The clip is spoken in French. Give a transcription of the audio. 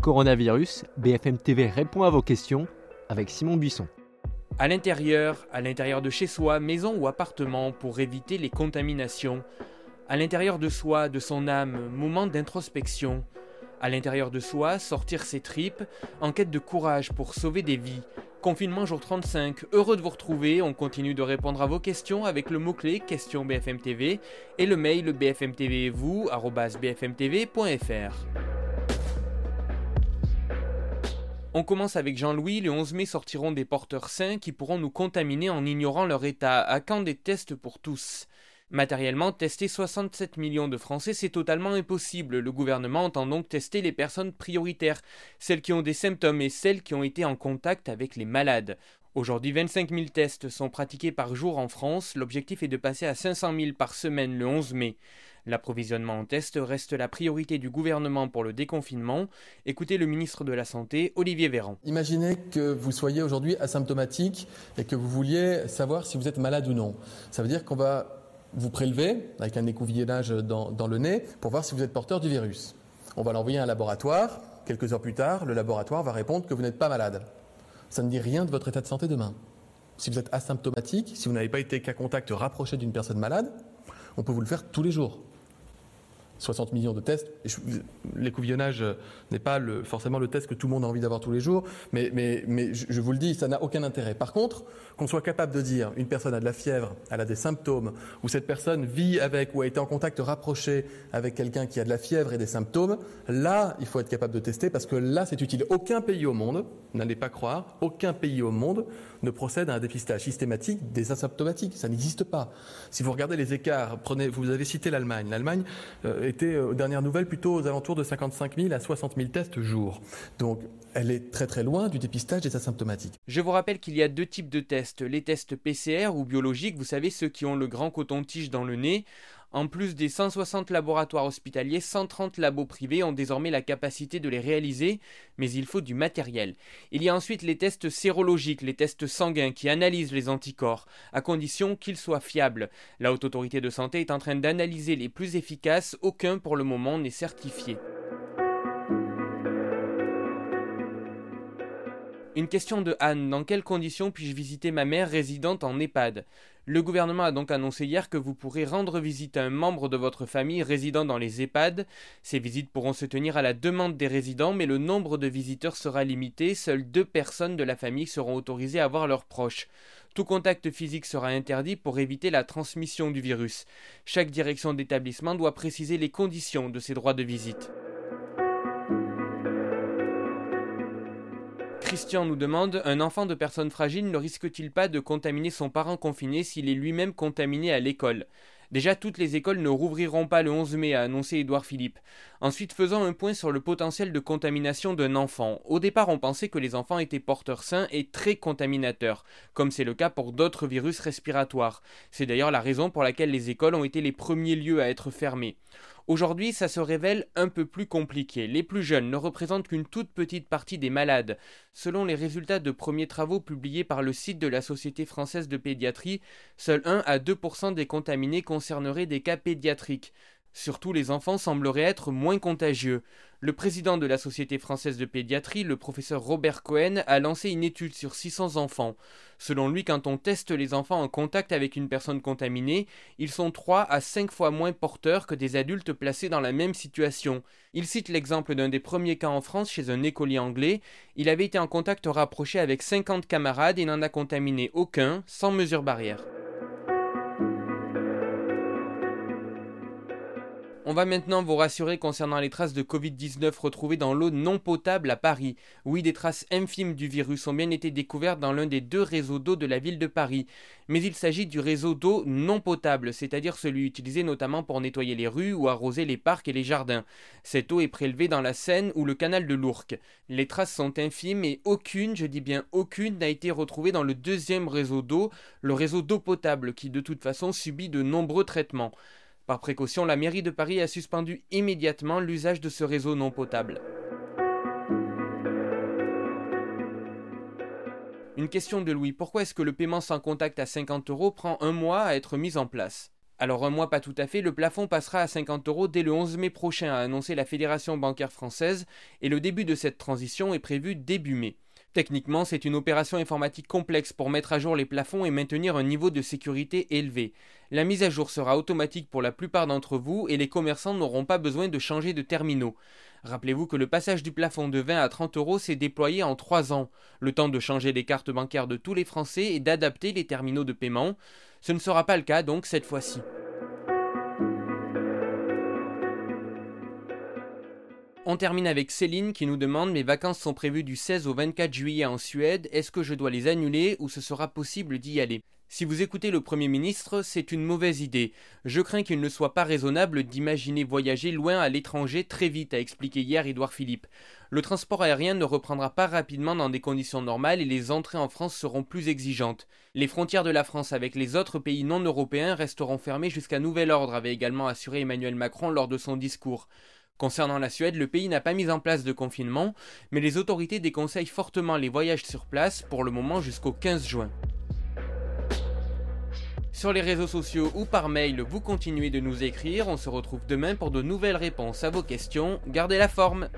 Coronavirus, BFM TV répond à vos questions avec Simon Buisson. À l'intérieur, à l'intérieur de chez soi, maison ou appartement, pour éviter les contaminations. À l'intérieur de soi, de son âme, moment d'introspection. À l'intérieur de soi, sortir ses tripes, en quête de courage pour sauver des vies. Confinement jour 35, heureux de vous retrouver, on continue de répondre à vos questions avec le mot-clé question BFM TV et le mail bfmtv.vous@bfmtv.fr. On commence avec Jean-Louis. Le 11 mai sortiront des porteurs sains qui pourront nous contaminer en ignorant leur état. À quand des tests pour tous? Matériellement, tester 67 millions de Français, c'est totalement impossible. Le gouvernement entend donc tester les personnes prioritaires, celles qui ont des symptômes et celles qui ont été en contact avec les malades. Aujourd'hui, 25 000 tests sont pratiqués par jour en France. L'objectif est de passer à 500 000 par semaine le 11 mai. L'approvisionnement en tests reste la priorité du gouvernement pour le déconfinement. Écoutez le ministre de la Santé, Olivier Véran. Imaginez que vous soyez aujourd'hui asymptomatique et que vous vouliez savoir si vous êtes malade ou non. Ça veut dire qu'on va vous prélevez avec un écouvillonnage dans, dans le nez pour voir si vous êtes porteur du virus. On va l'envoyer à un laboratoire. Quelques heures plus tard, le laboratoire va répondre que vous n'êtes pas malade. Ça ne dit rien de votre état de santé demain. Si vous êtes asymptomatique, si vous n'avez pas été qu'à contact rapproché d'une personne malade, on peut vous le faire tous les jours. 60 millions de tests. L'écouvillonnage n'est pas forcément le test que tout le monde a envie d'avoir tous les jours, mais, je, vous le dis, ça n'a aucun intérêt. Par contre, qu'on soit capable de dire une personne a de la fièvre, elle a des symptômes, ou cette personne vit avec ou a été en contact rapproché avec quelqu'un qui a de la fièvre et des symptômes, là, il faut être capable de tester parce que là, c'est utile. Aucun pays au monde, n'allez pas croire, aucun pays au monde ne procède à un dépistage systématique des asymptomatiques. Ça n'existe pas. Si vous regardez les écarts, prenez, vous avez cité l'Allemagne. L'Allemagne euh, était, aux dernières nouvelles, plutôt aux alentours de 55 000 à 60 000 tests jour. Donc, elle est très très loin du dépistage des asymptomatiques. Je vous rappelle qu'il y a deux types de tests. Les tests PCR ou biologiques, vous savez, ceux qui ont le grand coton-tige dans le nez. En plus des 160 laboratoires hospitaliers, 130 labos privés ont désormais la capacité de les réaliser, mais il faut du matériel. Il y a ensuite les tests sérologiques, les tests sanguins qui analysent les anticorps, à condition qu'ils soient fiables. La Haute Autorité de Santé est en train d'analyser les plus efficaces, aucun pour le moment n'est certifié. Une question de Anne. Dans quelles conditions puis-je visiter ma mère résidente en EHPAD? Le gouvernement a donc annoncé hier que vous pourrez rendre visite à un membre de votre famille résidant dans les EHPAD. Ces visites pourront se tenir à la demande des résidents, mais le nombre de visiteurs sera limité. Seules deux personnes de la famille seront autorisées à voir leurs proches. Tout contact physique sera interdit pour éviter la transmission du virus. Chaque direction d'établissement doit préciser les conditions de ces droits de visite. Christian nous demande Un enfant de personne fragile ne risque-t-il pas de contaminer son parent confiné s'il est lui-même contaminé à l'école? Déjà, toutes les écoles ne rouvriront pas le 11 mai, a annoncé Édouard Philippe. Ensuite, faisons un point sur le potentiel de contamination d'un enfant. Au départ, on pensait que les enfants étaient porteurs sains et très contaminateurs, comme c'est le cas pour d'autres virus respiratoires. C'est d'ailleurs la raison pour laquelle les écoles ont été les premiers lieux à être fermés. Aujourd'hui, ça se révèle un peu plus compliqué. Les plus jeunes ne représentent qu'une toute petite partie des malades. Selon les résultats de premiers travaux publiés par le site de la Société française de pédiatrie, seuls 1 à 2% des contaminés concerneraient des cas pédiatriques. Surtout les enfants sembleraient être moins contagieux. Le président de la Société française de pédiatrie, le professeur Robert Cohen, a lancé une étude sur 600 enfants. Selon lui, quand on teste les enfants en contact avec une personne contaminée, ils sont 3 à 5 fois moins porteurs que des adultes placés dans la même situation. Il cite l'exemple d'un des premiers cas en France chez un écolier anglais. Il avait été en contact rapproché avec 50 camarades et n'en a contaminé aucun, sans mesure barrière. On va maintenant vous rassurer concernant les traces de Covid-19 retrouvées dans l'eau non potable à Paris. Oui, des traces infimes du virus ont bien été découvertes dans l'un des deux réseaux d'eau de la ville de Paris. Mais il s'agit du réseau d'eau non potable, c'est-à-dire celui utilisé notamment pour nettoyer les rues ou arroser les parcs et les jardins. Cette eau est prélevée dans la Seine ou le canal de l'Ourcq. Les traces sont infimes et aucune, je dis bien aucune, n'a été retrouvée dans le deuxième réseau d'eau, le réseau d'eau potable, qui de toute façon subit de nombreux traitements. Par précaution, la mairie de Paris a suspendu immédiatement l'usage de ce réseau non potable. Une question de Louis. Pourquoi est-ce que le paiement sans contact à 50 euros prend un mois à être mis en place? Alors un mois pas tout à fait, le plafond passera à 50 euros dès le 11 mai prochain, a annoncé la Fédération bancaire française, et le début de cette transition est prévu début mai. Techniquement, c'est une opération informatique complexe pour mettre à jour les plafonds et maintenir un niveau de sécurité élevé. La mise à jour sera automatique pour la plupart d'entre vous et les commerçants n'auront pas besoin de changer de terminaux. Rappelez-vous que le passage du plafond de 20 à 30 euros s'est déployé en 3 ans, le temps de changer les cartes bancaires de tous les Français et d'adapter les terminaux de paiement. Ce ne sera pas le cas donc cette fois-ci. On termine avec Céline qui nous demande Mes vacances sont prévues du 16 au 24 juillet en Suède, est-ce que je dois les annuler ou ce sera possible d'y aller? Si vous écoutez le Premier ministre, c'est une mauvaise idée. Je crains qu'il ne soit pas raisonnable d'imaginer voyager loin à l'étranger très vite, a expliqué hier Édouard Philippe. Le transport aérien ne reprendra pas rapidement dans des conditions normales et les entrées en France seront plus exigeantes. Les frontières de la France avec les autres pays non européens resteront fermées jusqu'à nouvel ordre, avait également assuré Emmanuel Macron lors de son discours. Concernant la Suède, le pays n'a pas mis en place de confinement, mais les autorités déconseillent fortement les voyages sur place pour le moment jusqu'au 15 juin. Sur les réseaux sociaux ou par mail, vous continuez de nous écrire. On se retrouve demain pour de nouvelles réponses à vos questions. Gardez la forme